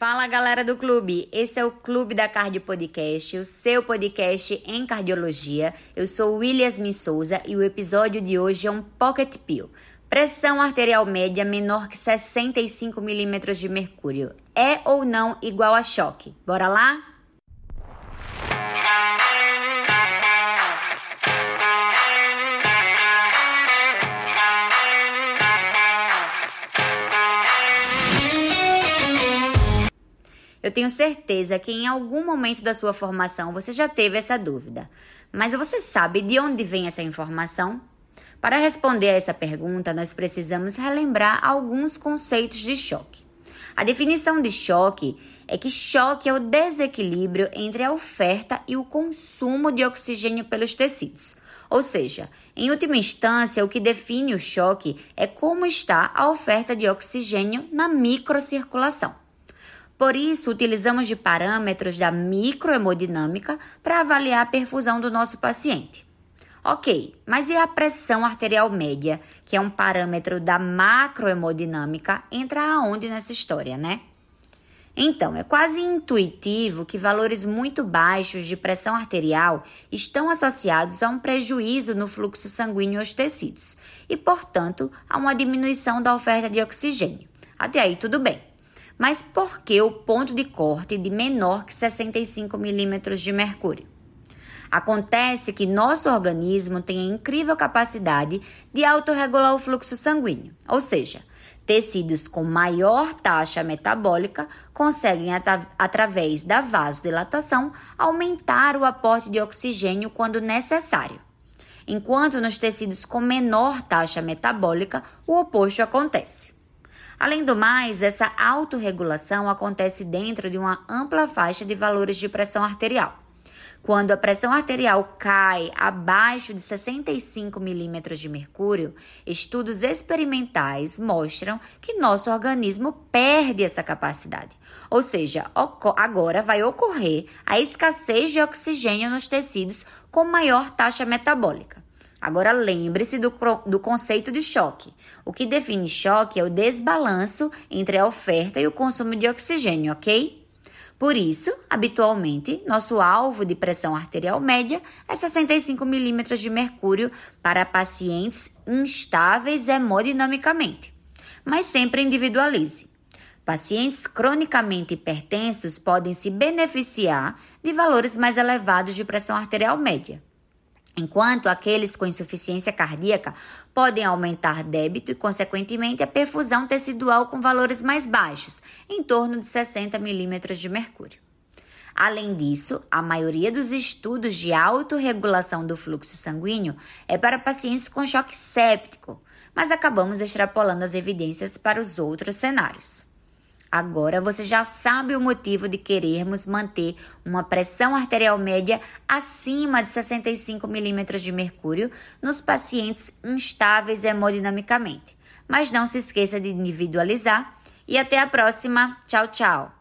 Fala galera do clube, esse é o Clube da Cardio Podcast, o seu podcast em cardiologia. Eu sou Williams Souza e o episódio de hoje é um Pocket Pill. Pressão arterial média menor que 65 milímetros de mercúrio. É ou não igual a choque? Bora lá? Eu tenho certeza que em algum momento da sua formação você já teve essa dúvida. Mas você sabe de onde vem essa informação? Para responder a essa pergunta, nós precisamos relembrar alguns conceitos de choque. A definição de choque é que choque é o desequilíbrio entre a oferta e o consumo de oxigênio pelos tecidos. Ou seja, em última instância, o que define o choque é como está a oferta de oxigênio na microcirculação. Por isso, utilizamos de parâmetros da microhemodinâmica para avaliar a perfusão do nosso paciente. Ok, mas e a pressão arterial média, que é um parâmetro da macrohemodinâmica, entra aonde nessa história, né? Então, é quase intuitivo que valores muito baixos de pressão arterial estão associados a um prejuízo no fluxo sanguíneo aos tecidos e, portanto, a uma diminuição da oferta de oxigênio. Até aí, tudo bem. Mas por que o ponto de corte de menor que 65 milímetros de mercúrio? Acontece que nosso organismo tem a incrível capacidade de autorregular o fluxo sanguíneo, ou seja, tecidos com maior taxa metabólica conseguem, através da vasodilatação, aumentar o aporte de oxigênio quando necessário. Enquanto nos tecidos com menor taxa metabólica, o oposto acontece. Além do mais, essa autorregulação acontece dentro de uma ampla faixa de valores de pressão arterial. Quando a pressão arterial cai abaixo de 65 milímetros de mercúrio, estudos experimentais mostram que nosso organismo perde essa capacidade. Ou seja, agora vai ocorrer a escassez de oxigênio nos tecidos com maior taxa metabólica. Agora lembre-se do, do conceito de choque. O que define choque é o desbalanço entre a oferta e o consumo de oxigênio, ok? Por isso, habitualmente, nosso alvo de pressão arterial média é 65 milímetros de mercúrio para pacientes instáveis hemodinamicamente, mas sempre individualize. Pacientes cronicamente hipertensos podem se beneficiar de valores mais elevados de pressão arterial média enquanto aqueles com insuficiência cardíaca podem aumentar débito e, consequentemente, a perfusão tecidual com valores mais baixos, em torno de 60 milímetros de mercúrio. Além disso, a maioria dos estudos de autorregulação do fluxo sanguíneo é para pacientes com choque séptico, mas acabamos extrapolando as evidências para os outros cenários. Agora você já sabe o motivo de querermos manter uma pressão arterial média acima de 65 milímetros de mercúrio nos pacientes instáveis hemodinamicamente. Mas não se esqueça de individualizar e até a próxima. Tchau, tchau.